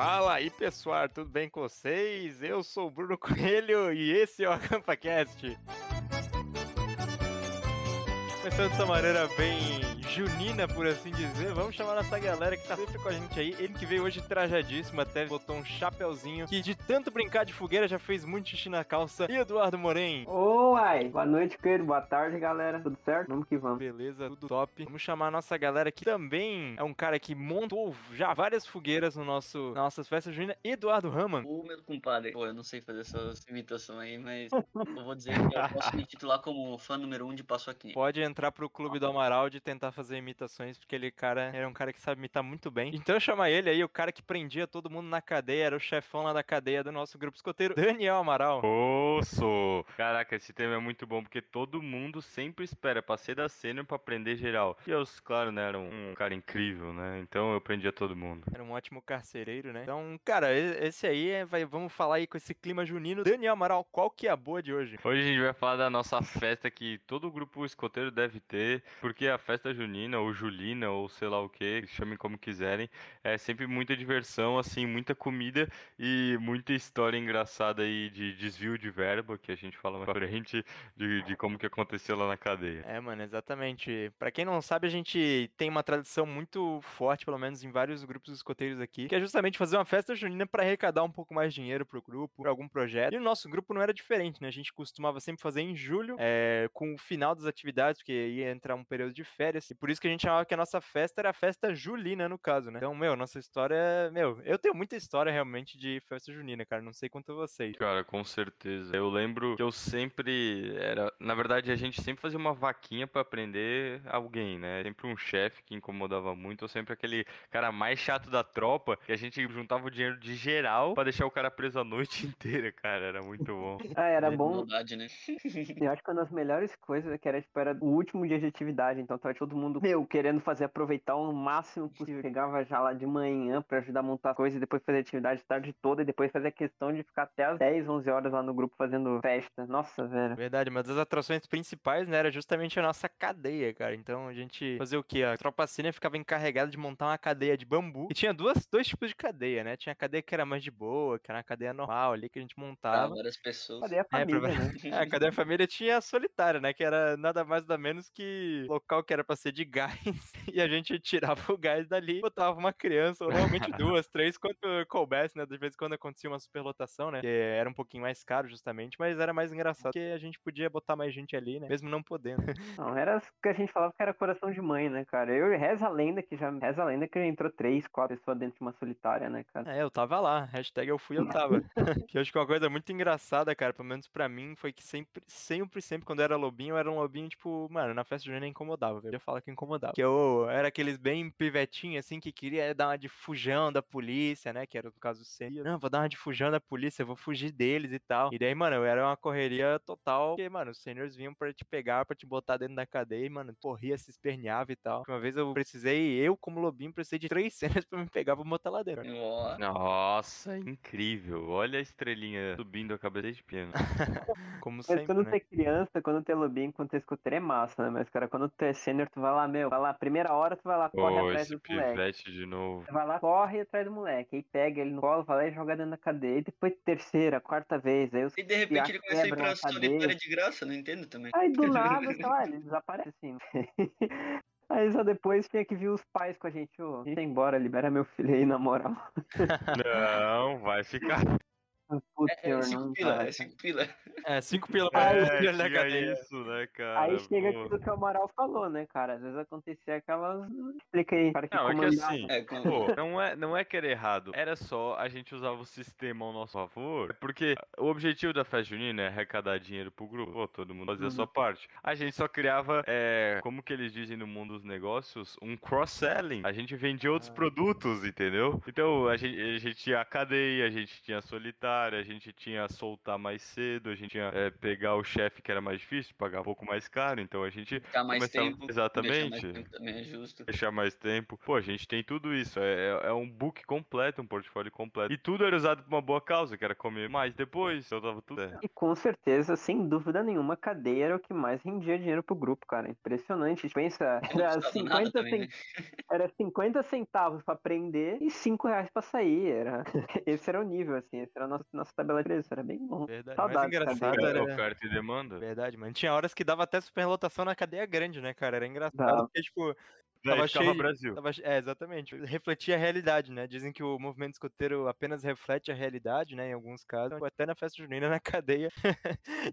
Fala aí pessoal, tudo bem com vocês? Eu sou o Bruno Coelho e esse é o AcampaCast. Começando dessa maneira bem junina, por assim dizer, vamos chamar nossa galera que tá sempre com a gente aí. Ele que veio hoje trajadíssimo, até botou um chapéuzinho, que de tanto brincar de fogueira já fez muito xixi na calça. E Eduardo Moren? Oi, boa noite, querido, boa tarde, galera. Tudo certo? Vamos que vamos. Beleza, tudo top. Vamos chamar a nossa galera que também é um cara que montou já várias fogueiras no nosso, nas nossas festas juninas, Eduardo Raman. O meu compadre, pô, eu não sei fazer essas imitações aí, mas eu vou dizer que eu posso me titular como fã número um de Passo Aqui. Pode entrar pro clube do Amaral de tentar fazer imitações, porque ele cara era um cara que sabe imitar muito bem. Então chama ele aí, o cara que prendia todo mundo na cadeia, era o chefão lá da cadeia do nosso grupo escoteiro, Daniel Amaral. Osso! Caraca, esse tema é muito bom, porque todo mundo sempre espera pra ser da cena pra prender geral. E eu, claro, né, era um cara incrível, né? Então eu prendia todo mundo. Era um ótimo carcereiro, né? Então, cara, esse aí, é, vai, vamos falar aí com esse clima junino. Daniel Amaral, qual que é a boa de hoje? Hoje a gente vai falar da nossa festa que todo grupo escoteiro deve ter, porque a festa junina, ou julina, ou sei lá o que, chamem como quiserem, é sempre muita diversão, assim, muita comida e muita história engraçada aí de desvio de verba, que a gente fala mais pra frente, de, de como que aconteceu lá na cadeia. É, mano, exatamente. Pra quem não sabe, a gente tem uma tradição muito forte, pelo menos em vários grupos escoteiros aqui, que é justamente fazer uma festa junina para arrecadar um pouco mais de dinheiro pro grupo, pra algum projeto. E o nosso grupo não era diferente, né? A gente costumava sempre fazer em julho, é, com o final das atividades, porque ia entrar um período de férias, e por isso que a gente chamava que a nossa festa era a festa julina, no caso, né? Então, meu, nossa história, meu, eu tenho muita história realmente de festa junina, cara, não sei quanto vocês. Cara, com certeza. Eu lembro que eu sempre era, na verdade, a gente sempre fazia uma vaquinha para aprender alguém, né? Sempre um chefe que incomodava muito, ou sempre aquele cara mais chato da tropa, que a gente juntava o dinheiro de geral para deixar o cara preso a noite inteira, cara, era muito bom. Ah, era bom. Maldade, né? Eu acho que uma das melhores coisas é que era, tipo, era o último dia de atividade, então tava todo mundo, meu, querendo fazer aproveitar o máximo possível. Chegava já lá de manhã pra ajudar a montar as coisas e depois fazer atividade tarde toda e depois fazer a questão de ficar até as 10, 11 horas lá no grupo fazendo festa. Nossa, velho. Verdade, mas as atrações principais, né, era justamente a nossa cadeia, cara. Então a gente fazia o quê? A tropa cine ficava encarregada de montar uma cadeia de bambu. E tinha duas, dois tipos de cadeia, né? Tinha a cadeia que era mais de boa, que era uma cadeia normal ali que a gente Pra montava. várias pessoas. Cadê a É, família, pra- né? É, a cadeia família tinha a solitária, né? Que era nada mais nada menos que local que era pra ser de gás. E a gente tirava o gás dali, botava uma criança, ou normalmente duas, três, quanto coubesse, né? De vez em quando acontecia uma superlotação, né? Que era um pouquinho mais caro, justamente, mas era mais engraçado porque a gente podia botar mais gente ali, né? Mesmo não podendo. Não, era o que a gente falava que era coração de mãe, né, cara? Eu reza a lenda que já reza a lenda que já entrou três, quatro pessoas dentro de uma solitária, né, cara? É, eu tava lá. Hashtag eu fui, eu tava. que eu acho que uma coisa muito engraçada, cara, pelo menos pra mim, foi que sempre, sempre, sempre, quando eu era lobinho, eu era um lobinho, tipo, mano, na festa junina incomodava, velho. Eu ia falar que incomodava. Que eu era aqueles bem pivetinhos, assim, que queria dar uma de fujão da polícia, né? Que era o caso do Senna. Não, vou dar uma de fujão da polícia, eu vou fugir deles e tal. E daí, mano, eu era uma correria total, porque, mano, os senhores vinham pra te pegar, pra te botar dentro da cadeia e, mano, corria, se esperneava e tal. Uma vez eu precisei, eu como lobinho, precisei de três cenas pra me pegar pra botar lá dentro. Ó, Nossa, incrível. Olha a estrelinha subindo a cabeça de piano. Como Mas sempre, quando né? tu é criança, quando tu é lobinho, quando tu é escuteiro é massa, né? Mas, cara, quando tu é sênior, tu vai lá, meu, vai lá, primeira hora tu vai lá, corre Pô, atrás esse do moleque. de novo. Você vai lá, corre atrás do moleque, aí pega ele no colo, vai lá e joga dentro da cadeia. E depois terceira, quarta vez, aí os E de repente ele começa a ir pra solitária de graça, não entendo também. Aí do nada, sei lá, ele desaparece assim. Aí só depois tinha que vir os pais com a gente, ô, a gente vai embora, libera meu filho aí, na moral. Não, vai ficar. É, é senhor, cinco pila, é cinco pila. É, cinco pila pra é, isso, né, cara? Aí chega Pô. aquilo que o Amaral falou, né, cara? Às vezes acontecia aquelas. Explica aí, cara que Não, é que comandava. assim, É, pô, não é, não é que era errado. Era só a gente usava o sistema ao nosso favor. Porque o objetivo da festa junina é arrecadar dinheiro pro grupo. Pô, todo mundo fazia a sua parte. A gente só criava, é, como que eles dizem no mundo dos negócios, um cross-selling. A gente vendia outros produtos, entendeu? Então, a gente, a gente tinha a cadeia, a gente tinha a solitária. A gente tinha soltar mais cedo, a gente tinha é, pegar o chefe que era mais difícil, pagar um pouco mais caro, então a gente Ficar mais começava- tempo. Deixar Exatamente. mais tempo também é justo. Deixar mais tempo. Pô, a gente tem tudo isso. É, é- é um book completo, um portfólio completo. E tudo era usado pra uma boa causa, que era comer mais depois. Então tava tudo certo. E com certeza, sem dúvida nenhuma, a cadeia era o que mais rendia dinheiro pro grupo, cara. Impressionante. Pensa, Não era custava 50, nada também, cen- né? era 50 centavos pra aprender e 5 reais pra sair. Era... Esse era o nível, assim. Esse era a nossa, nossa tabela de. Era bem bom. Verdade. Saudades, Mas engraçado cara. era. Oferta e demanda. Verdade, mano. Tinha horas que dava até superlotação na cadeia grande, né, cara? Era engraçado, porque, tipo, Tava ficava cheio- Brasil. Tava- É, exatamente. Refletia a realidade, né? Dizem que o movimento escoteiro apenas reflete a realidade, né? Em alguns casos. Até na festa junina, na cadeia,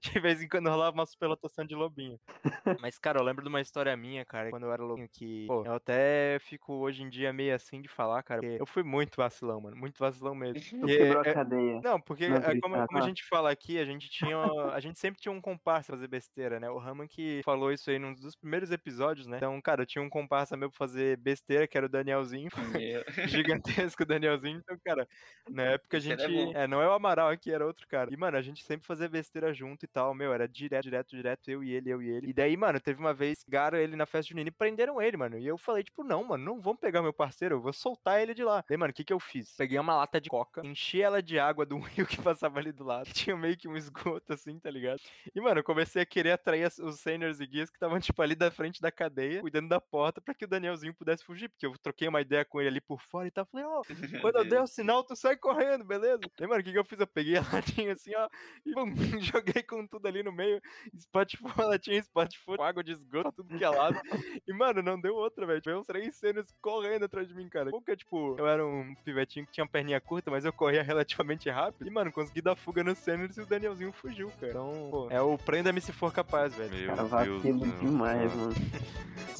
de vez em quando rolava uma superlotação de lobinho. Mas, cara, eu lembro de uma história minha, cara, quando eu era lobinho, que pô, eu até fico hoje em dia meio assim de falar, cara, porque eu fui muito vacilão, mano. Muito vacilão mesmo. Tu quebrou é- a cadeia. Não, porque Não é, como, acreditava. como a gente fala aqui, a gente tinha. A gente sempre tinha um comparsa pra fazer besteira, né? O Raman que falou isso aí num dos primeiros episódios, né? Então, cara, eu tinha um comparsa meu pra fazer besteira, que era o Danielzinho. Gigantesco Danielzinho. Então, cara, na época a gente. É, não é o Amaral aqui, era outro cara. E, mano, a gente sempre fazia besteira junto e tal. Meu, era direto, direto, direto, eu e ele, eu e ele. E daí, mano, teve uma vez, pegaram ele na festa junina e prenderam ele, mano. E eu falei, tipo, não, mano, não vamos pegar meu parceiro, eu vou soltar ele de lá. Daí, mano, o que que eu fiz? Peguei uma lata de coca, enchi ela de água do rio que passava ali do lado. Tinha meio que um esgoto, assim, tá ligado? E, mano, eu comecei a querer atrair os seniors e guias que estavam, tipo, ali da frente da cadeia, cuidando da porta pra que o Danielzinho pudesse fugir. Porque eu troquei uma ideia com ele ali por fora e tal. Falei, ó, quando eu der o sinal, tu sai correndo, beleza? Aí, mano, o que, que eu fiz? Eu peguei a latinha assim, ó, e bum, joguei com tudo ali no meio. Spotify, latinha Spotify, água de esgoto, tudo que é lado. E, mano, não deu outra, velho. Veio uns três cenas correndo atrás de mim, cara. Porque, tipo, eu era um pivetinho que tinha perninha curta, mas eu corria relativamente rápido. E, mano, consegui dar fuga nos cenas e o Danielzinho fugiu, cara. Então, pô, é o prenda-me se for capaz, velho. Meu Cara, Deus. vacilo não. demais, mano.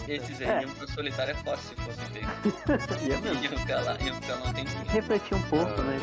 Esses É. aí iam pro solitário é fácil se fosse pego. Ia mesmo. Iam ficar lá, iam ficar lá um tempinho. Refletir um pouco, Ah. né?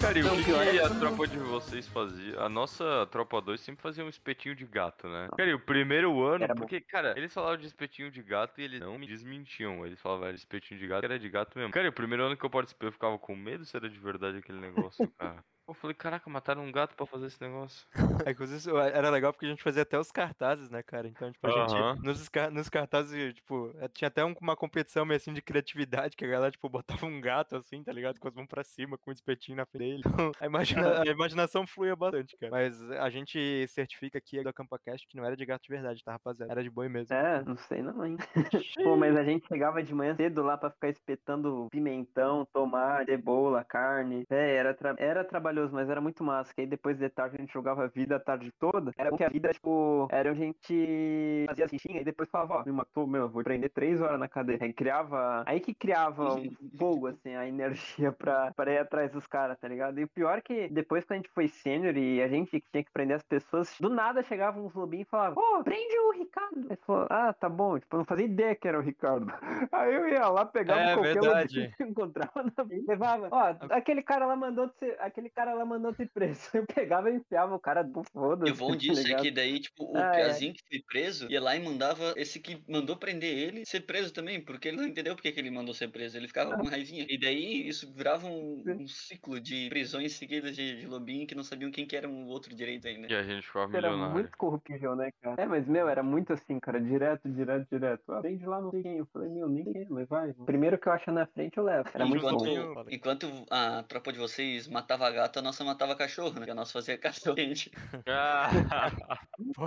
Cara, e o que, pior é que a tropa de vocês fazia? A nossa tropa 2 sempre fazia um espetinho de gato, né? Cara, e o primeiro ano, Era bom. porque, cara, eles falavam de espetinho de gato e eles não me desmentiam. Eles falavam, era espetinho de gato, era de gato mesmo. Cara, e o primeiro ano que eu participei, eu ficava com medo se era de verdade aquele negócio, cara. Eu falei, caraca, mataram um gato pra fazer esse negócio. É, inclusive, isso era legal porque a gente fazia até os cartazes, né, cara? Então, tipo, a Aham. gente, nos, nos cartazes, tipo, eh, tinha até um- uma competição meio assim de criatividade, que a galera, tipo, botava um gato assim, tá ligado? Com as mãos pra cima, com um espetinho na frente dele. Então, a, imagina- a imaginação fluía bastante, cara. Mas a gente certifica aqui do AcampaCast que não era de gato de verdade, tá, rapaziada? Era de boi mesmo. É, não sei não, hein. Pô, mas a gente chegava de manhã cedo lá pra ficar espetando pimentão, tomate, cebola, carne. É, era, tra- era trabalhoso, mas era muito massa. Que aí depois de tarde a gente jogava a vida a tarde toda. Era porque a vida, tipo, era onde a gente fazia as fichinhas e depois falava, ó, me matou, meu, vou prender três horas na cadeia. Aí criava. Aí que criava um fogo, assim, a energia pra, pra ir atrás dos caras, tá ligado? E o pior é que depois que a gente foi sênior e a gente que tinha que prender as pessoas, do nada chegavam uns lobinhos e falavam, pô, prende o Ricardo. Aí falou, ah, tá bom. Tipo, eu não fazia ideia que era o Ricardo. Aí eu ia lá, pegava É, qualquer verdade. lobinho que encontrava na levava, ó, aquele cara lá mandou aquele cara lá mandou ser preso. Eu pegava e enfiava o cara do foda-se. E o bom tá disso é ligado? que daí, tipo, o Ah, é. Piazinho que foi preso ia lá e mandava esse que mandou prender ele ser preso também, porque ele não entendeu porque que ele mandou ser preso. Ele ficava com raivinha. E daí isso virava um, um ciclo de prisões seguidas de, de lobinho que não sabiam quem que era um outro direito ainda. E a gente ficava Era milionário. muito corruptível, né, cara? É, mas, meu, era muito assim, cara, direto, direto, direto. Ah, Prende lá, não sei quem. Eu falei, meu, nem quem, mas vai. Primeiro que eu achar na frente, eu levo. Era muito enquanto, bom. bom. Enquanto a tropa de vocês matava gato, a nossa matava cachorro, né? Porque a nossa fazia cachorro quente. Pô,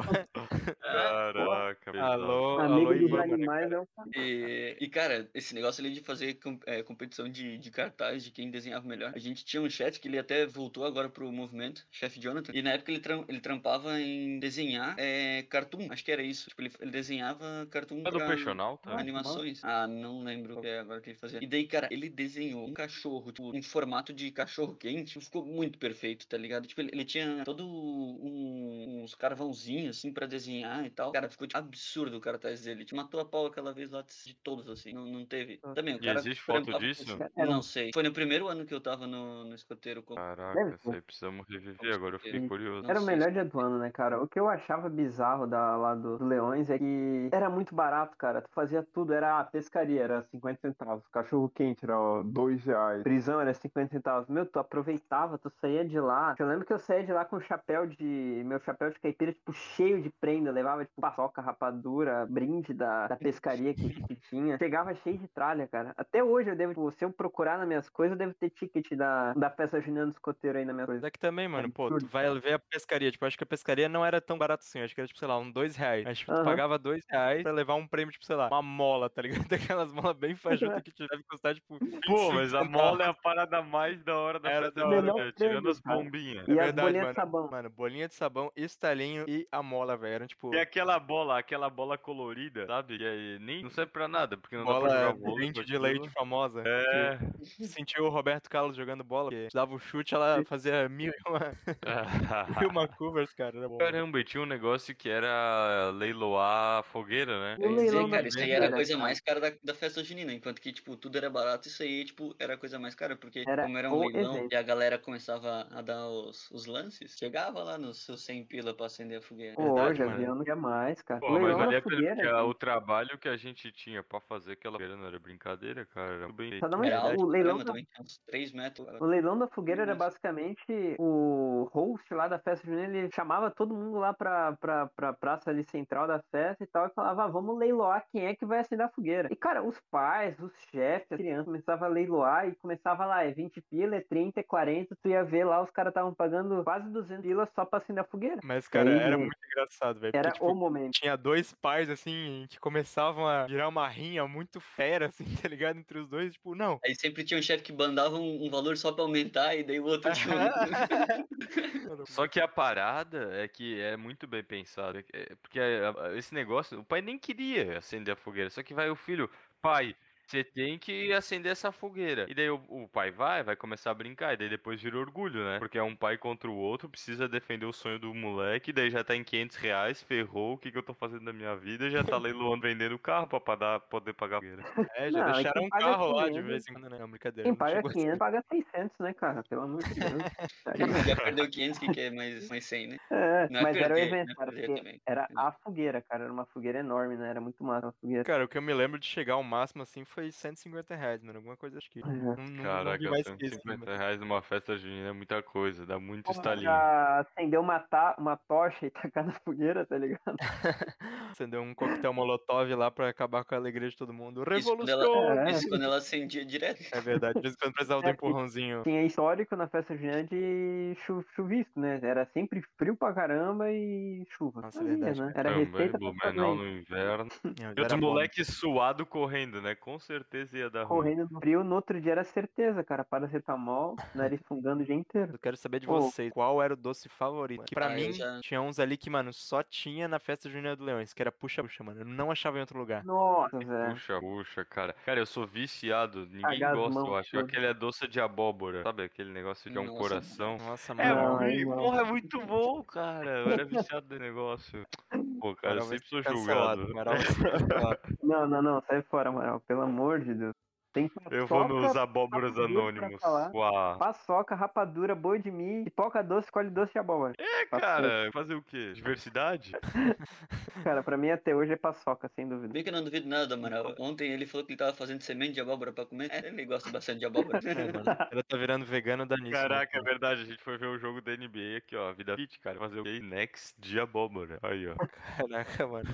Caraca. Alô, Amigo alô, dos né, animais é um E, e, cara, esse negócio ali de fazer com- é, competição de, de cartaz de quem desenhava melhor. A gente tinha um chefe que ele até voltou agora pro movimento, chefe Jonathan. E na época ele, tram- ele trampava em desenhar é, cartoon, acho que era isso. Tipo, ele, ele desenhava cartoon É do tá? animações. Ah, não lembro o que é agora que ele fazia. E daí, cara, ele desenhou um cachorro, tipo, em formato de cachorro quente. Ficou muito perfeito, tá ligado? Tipo, ele, ele tinha todo um, uns carvãozinhos, assim, pra desenhar e tal. Cara, ficou tipo, absurdo o cartaz dele. Te matou a pau aquela vez lá de todos, assim. Não, não teve. Ah. Também, o E cara. existe foto disso? Era um- Não sei. Foi no primeiro ano que eu tava no, no escoteiro com. Caraca, isso aí precisamos reviver agora, eu fiquei curioso. Era o melhor dia do ano, né, cara? O que eu achava bizarro da, lá do, do Leões é que era muito barato, cara. Tu fazia tudo, era a pescaria, era 50 centavos. Cachorro quente era ó, 2 reais. Prisão era 50 centavos. Meu, tu aproveitava, tu saía de lá. Eu lembro que eu saía de lá com chapéu de. Meu chapéu de caipira, tipo, cheio de prenda. Eu levava, tipo, paçoca, rapadura, brinde da, da pescaria que, que tinha. Chegava cheio de tralha, cara. Até hoje eu devo, tipo, se eu procurar nas minhas coisas, eu devo ter ticket da, da festa junina do escoteiro aí na minha coisa. Mas é que também, mano, pô, tu vai ver a pescaria. Tipo, acho que a pescaria não era tão barato assim. Acho que era, tipo, sei lá, um dois reais. Mas, tipo, tu Aham. pagava dois reais pra levar um prêmio, tipo, sei lá, uma mola, tá ligado? Daquelas molas bem fajutas que te deve custar, tipo. Pô, 25 mas a mola é a parada mais da hora da Era festa da hora. Tirando as bombinhas. E É as verdade, bolinhas mano. de sabão. Mano, bolinha de sabão, estalinho e a mola, velho. Eram, tipo, E aquela bola, aquela bola colorida, sabe? Que aí nem não serve pra nada, porque não dá pra bola jogar dente com de leite famosa. É. Sentiu o Roberto Carlos jogando bola. Que dava o chute, ela fazia mil e uma, mil e uma covers, cara. Era bom. Caramba, e tinha um negócio que era leiloar fogueira, né? O leilão cara, isso aí era a coisa mais cara da, da festa junina, enquanto que, tipo, tudo era barato, isso aí, tipo, era a coisa mais cara, porque Era como era um leilão e a galera começava a dar os, os lances, chegava lá nos seus 100 pila pra acender a fogueira. Pô, Verdade, já mano. vi ano jamais, cara. Pô, O mas valia a pena, fogueira, o trabalho que a gente tinha pra fazer aquela fogueira não era brincadeira, cara. Era bem Só. Era o leilão da também, tinha uns 3 metros. O leilão da fogueira era basicamente o host lá da festa junina, ele chamava todo mundo lá pra, pra, pra praça ali central da festa e tal, e falava, ah, vamos leiloar quem é que vai acender a fogueira. E cara, os pais, os chefes, as crianças começavam a leiloar e começava lá, é 20 pila, é 30, é 40, tu ia ver lá, os caras estavam pagando quase 200 pila só pra acender a fogueira. Mas, cara, Aí, era muito engraçado, velho. Era Porque, tipo, o momento. tinha dois pais, assim, que começavam a virar uma rinha muito fera, assim, tá ligado? Entre os dois, tipo, não. Aí sempre tinha um chefe que bandava um, um valor só pra aumentar, e daí o outro um... Só que a parada é que é muito bem pensado. é que- é- Porque a- a- esse negócio, o pai nem queria acender a fogueira. Só que vai o filho, pai, você tem que acender essa fogueira. E daí o, o pai vai, vai começar a brincar. E daí depois vira orgulho, né? Porque é um pai contra o outro, precisa defender o sonho do moleque. Daí já tá em 500 reais, ferrou. O que, que eu tô fazendo na minha vida? Já tá leiloando, vendendo o carro pra, pra dar- poder pagar a fogueira. É, já Não, é deixaram quem um carro lá de 500, vez em quando, né? Não, brincadeira. Quem paga chegou a ser- 500 paga 600, né, cara? Pelo amor de Deus. Tá. Já perdeu 500, que quer mais, mais 100, né? É, Não é mas era o perder, evento, é cara, perder era a fogueira, cara, era uma fogueira enorme, né? Era muito massa a fogueira. Cara, o que eu me lembro de chegar ao máximo, assim, foi 150 reais, mano. Alguma coisa acho que. Não, não, não Caraca, mais isso, 150 mano. reais numa festa junina é muita coisa, dá muito Porra, estalinho. acender uma, ta- uma tocha e tacar na fogueira, tá ligado? Acendeu um coquetel molotov lá pra acabar com a alegria de todo mundo. Isso quando, Revolução! ela, É. isso quando ela acendia direto. É verdade, de vez em quando precisava do É, que- empurrãozinho. Tinha histórico na festa junina de chu chuvisco, né? Era sempre frio pra caramba e chuva. Nossa, Fazia, verdade, né? Era Também, receita Blumenau no inverno. É, E os era bom. moleques suado correndo, né? Com certeza ia dar ruim. Correndo no frio, no outro dia era certeza, cara. Paracetamol, nariz fungando o dia inteiro. Eu quero saber de Pô. vocês, qual era o doce favorito? Que pra Ah, eu mim, já- tinha uns ali que, mano, só tinha na festa junina do Leões, que era puxa-puxa, mano. Eu não achava em outro lugar. Nossa, velho. Puxa, puxa, cara. Cara, eu sou viciado. Ninguém gosta, eu acho. Aquele é doce de abóbora. Sabe aquele negócio que é um Nossa. coração? Nossa, É, mano. Aí não. porra, é muito bom, cara. Eu era viciado do negócio. Pô, cara, eu sempre sou julgado. Amaral. Não, não, não. Sai fora, Amaral. Pelo amor de Deus. Tem Eu vou paçoca, nos abóboras anônimos. Uau. Paçoca, rapadura, boi de milho, pipoca doce, colhe doce de abóbora. É, cara, fazer o quê? Diversidade? Cara, pra mim até hoje é paçoca, sem dúvida. Bem que eu não duvido nada, Amaral. Ontem ele falou que ele tava fazendo semente de abóbora pra comer. É, ele gosta bastante de abóbora. É, mano. Ela tá virando vegano da nisso. né, Caraca, é verdade. A gente foi ver o jogo da NBA aqui, ó. Vida Fit, cara. Fazer o? Next de abóbora. Aí, ó. Caraca, mano.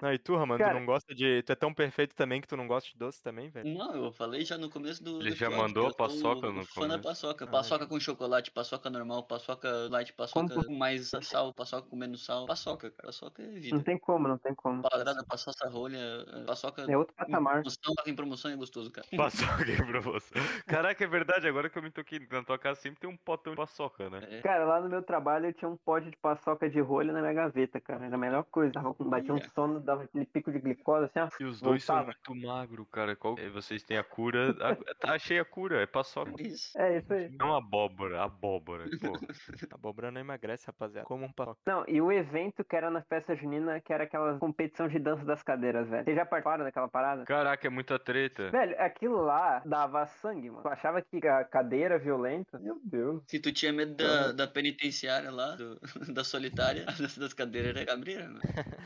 Não, e tu, Ramon, tu não gosta de. Tu é tão perfeito também que tu não gosta de doce também, velho? Não, eu falei já no começo do. Ele do já mandou sou paçoca no fã da começo. paçoca. Ah, Paçoca com chocolate, paçoca normal, paçoca light, paçoca Com- com mais sal, paçoca com menos sal. Paçoca, cara. Paçoca é Não vida. tem como, não tem como. Palavra paçoca rolha, paçoca. É outro em patamar. promoção, em promoção é gostoso, cara. Paçoca pra você. Caraca, é verdade. Agora que eu me toquei na tua casa, sempre tem um potão de paçoca, né? É. Cara, lá no meu trabalho eu tinha um pote de paçoca de rolha na minha gaveta, cara. Era a melhor coisa. Tava com- Batia um sono, dava aquele pico de glicose assim, ó. E os dois são Voltava. muito magros, cara. Qual... eh, Vocês tem a cura. a- tá, achei a cura, é paçoca. Isso. É isso aí. Não abóbora, abóbora. Pô, abóbora não emagrece, rapaziada. Como um paçoca. Não, e o evento que era na festa junina, que era aquela competição de dança das cadeiras, velho. Vocês já participaram daquela parada? caraca, é muita treta. Velho, aquilo lá dava sangue, mano. Tu achava que a cadeira violenta? Meu Deus. Se tu tinha medo da, da penitenciária lá, do- da solitária, a dança das cadeiras era cabreira, né?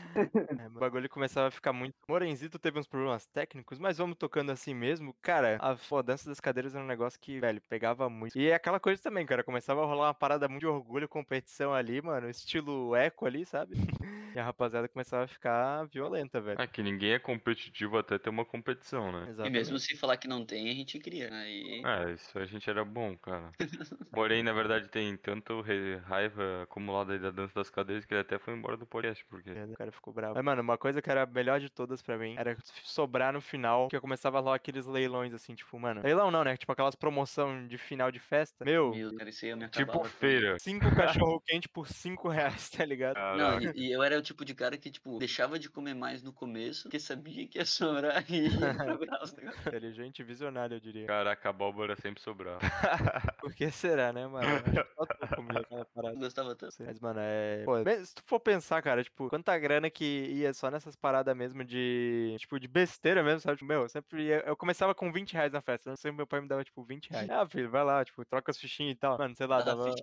É, o bagulho começava a ficar muito. Morenzito teve uns problemas técnicos, mas vamos tocando assim mesmo. Cara, a pô, dança das cadeiras era um negócio que, velho, pegava muito. E aquela coisa também, cara. Começava a rolar uma parada muito de orgulho, competição ali, mano. Estilo eco ali, sabe? E a rapaziada começava a ficar violenta, velho. É que ninguém é competitivo até ter uma competição, né? E Exatamente. mesmo se falar que não tem, a gente cria. Aí. É, isso a gente era bom, cara. Porém, na verdade, tem tanto raiva acumulada aí da dança das cadeiras que ele até foi embora do podcast, porque. O cara ficou bravo. Mas, mano, uma coisa que era a melhor de todas pra mim era sobrar no final, que eu começava a rolar aqueles leilões assim, tipo, mano. Leilão não, né? Tipo aquelas promoção de final de festa. Meu, Meu, cara, isso aí eu me Tipo acabava com- feira. cinco cachorro quente por cinco reais, tá ligado? Não, Caraca. e, e eu era o tipo de cara que, tipo, deixava de comer mais no começo, porque sabia que ia sobrar e ia procurar os negócios. Inteligente e visionário, eu diria. Caraca, a abóbora sempre sobrava. Por que será, né, mano? Eu gostava tanto. Mas, mano, é. Pô, se tu for pensar, cara, tipo, quanta grana que ia só nessas paradas mesmo de. Tipo, de besteira mesmo, sabe? Tipo, meu, eu sempre ia. Eu começava com 20 reais na festa. Eu sempre meu pai me dava, tipo, 20 reais. Ah, filho, vai lá, tipo, troca as fichinhas e tal. Mano, sei lá, Ah, dava.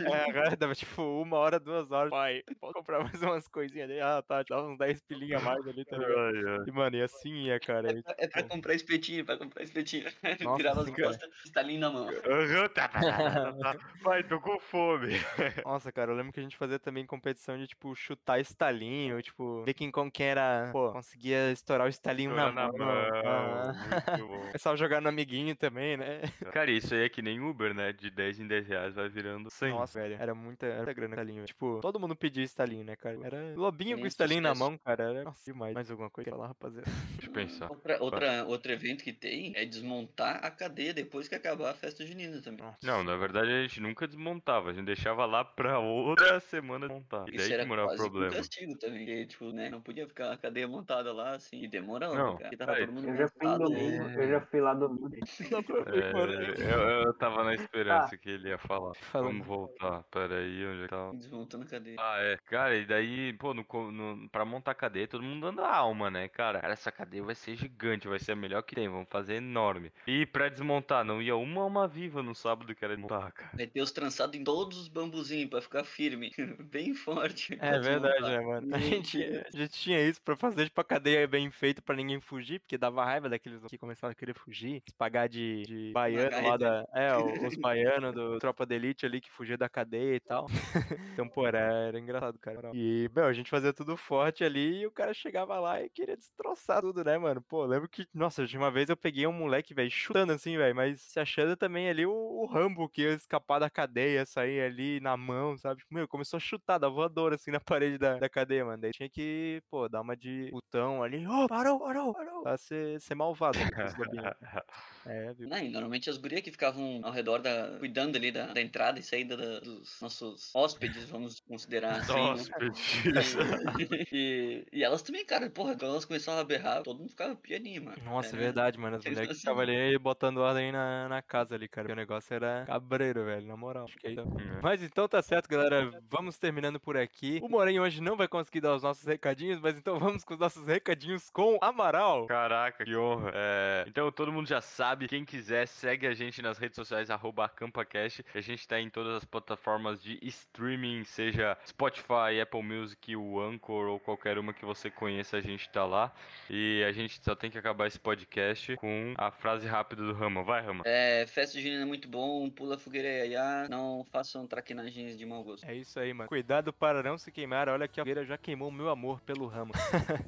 É, agora dava tipo uma hora, duas horas. Pai, pode comprar mais umas coisinhas ali. Ah, tá, dava uns 10 pilinha a mais ali, tá ligado? Ai, ai. E, mano, e assim ia, cara. E, É pra tipo, comprar espetinho, pra comprar espetinho. Nossa, Tirava as sim, cara. costas, estalinho na mão. Aham, tá, tá, tá. Vai, tô com fome. Nossa, cara, eu lembro que a gente fazia também competição de, tipo, chutar estalinho, tipo, ver quem, com quem era, pô, conseguia estourar o estalinho na, Estourar na mão. mão, Aham. muito bom. Começava a jogar no amiguinho também, né? Cara, isso aí é que nem Uber, né? De 10 em 10 reais vai virando 100. Nossa, velho, era muita, era muita grana estalinho. Tipo, todo mundo pedia estalinho, né, cara? Era lobinho com estalinho na mão, cara. Era nossa, demais. Mais alguma coisa lá, rapaziada. Deixa eu pensar. Outra, outra, outro evento que tem é desmontar a cadeia depois que acabar a festa junina também. Nossa. Não, na verdade a gente nunca desmontava, a gente deixava lá pra outra semana montar. E Isso daí era que morava o um problema. castigo também. Porque, tipo, né? Não podia ficar a cadeia montada lá assim. E demorava, Não, cara. Porque tava peraí. todo mundo Eu já fui domingo, ali. eu já fui lá domingo. É, eu, eu tava na esperança que ele ia falar. Falando. Vamos voltar. Pera aí, onde é que tá? Desmontando a cadeia. Ah, é. Cara, e daí, pô, no, no, pra montar a cadeia, todo mundo dando a alma, né, cara? Cara, essa cadeia vai ser gigante, vai ser a melhor que tem, vamos fazer enorme. E pra desmontar, não ia uma alma viva no sábado que era desmontar, cara. Vai ter os trançados em todos os bambuzinhos pra ficar firme. Bem forte. É verdade, desmontar. né, mano? A gente, a gente tinha isso pra fazer, tipo, a cadeia bem feita pra ninguém fugir, porque dava raiva daqueles que começavam a querer fugir, se pagar de, de baiano lá da. É, o- os baianos do Tropa de Elite ali que fugia da cadeia e tal. Então, pô, era, era engraçado, cara. E, meu, a gente fazia tudo forte ali e o cara chegava lá e queria destroçar tudo, né, mano? Pô, lembro que, nossa, de uma vez eu peguei um moleque, velho, chutando assim, velho, mas se achando também ali o, o Rambo que ia escapar da cadeia, sair ali na mão, sabe? Tipo, meu, começou a chutar, da voadora assim na parede da, da cadeia, mano. Daí tinha que, pô, dar uma de botão ali, ô, parou, parou, parou, pra ser, ser malvado. né. É, viu? Não, e normalmente as gurias que ficavam ao redor da. cuidando ali da, da entrada e saída da- dos nossos hóspedes, vamos considerar assim. né? Hóspedes. E, e elas também, cara, porra, quando elas começavam a berrar, todo mundo ficava pianinho, mano. Nossa, é Era- verdade, mano. As mulheres não ficavam ali botando ordem na, na casa ali, cara. Porque o negócio era cabreiro, velho, na moral. Acho que é isso. É. Mas então tá certo, galera. Vamos terminando por aqui. O Moren hoje não vai conseguir dar os nossos recadinhos, mas então vamos com os nossos recadinhos com Amaral. Caraca, que honra. É, Então todo mundo já sabe, quem quiser, segue a gente nas redes sociais, arroba AcampaCast. A gente tá em todas as plataformas de streaming, seja Spotify, Apple Music, o Anchor ou qualquer uma que você conheça, a gente tá lá. E a gente só tem que acabar esse podcast com a frase rápida do Rama. Vai, Rama. É, festa junina é muito bom, pula fogueira e aiá, não façam traquinagens de mau gosto. É isso aí, mano. Cuidado para não se queimar. Olha que a fogueira já queimou o meu amor pelo ramo.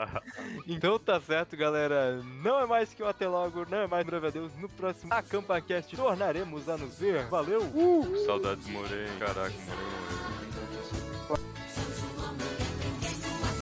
então tá certo, galera. Não é mais que o Até Logo, não é mais breve a Deus. No próximo AcampaCast tornaremos a nos ver. Valeu! Uh! Saudades Moreno. Caraca, Moreno.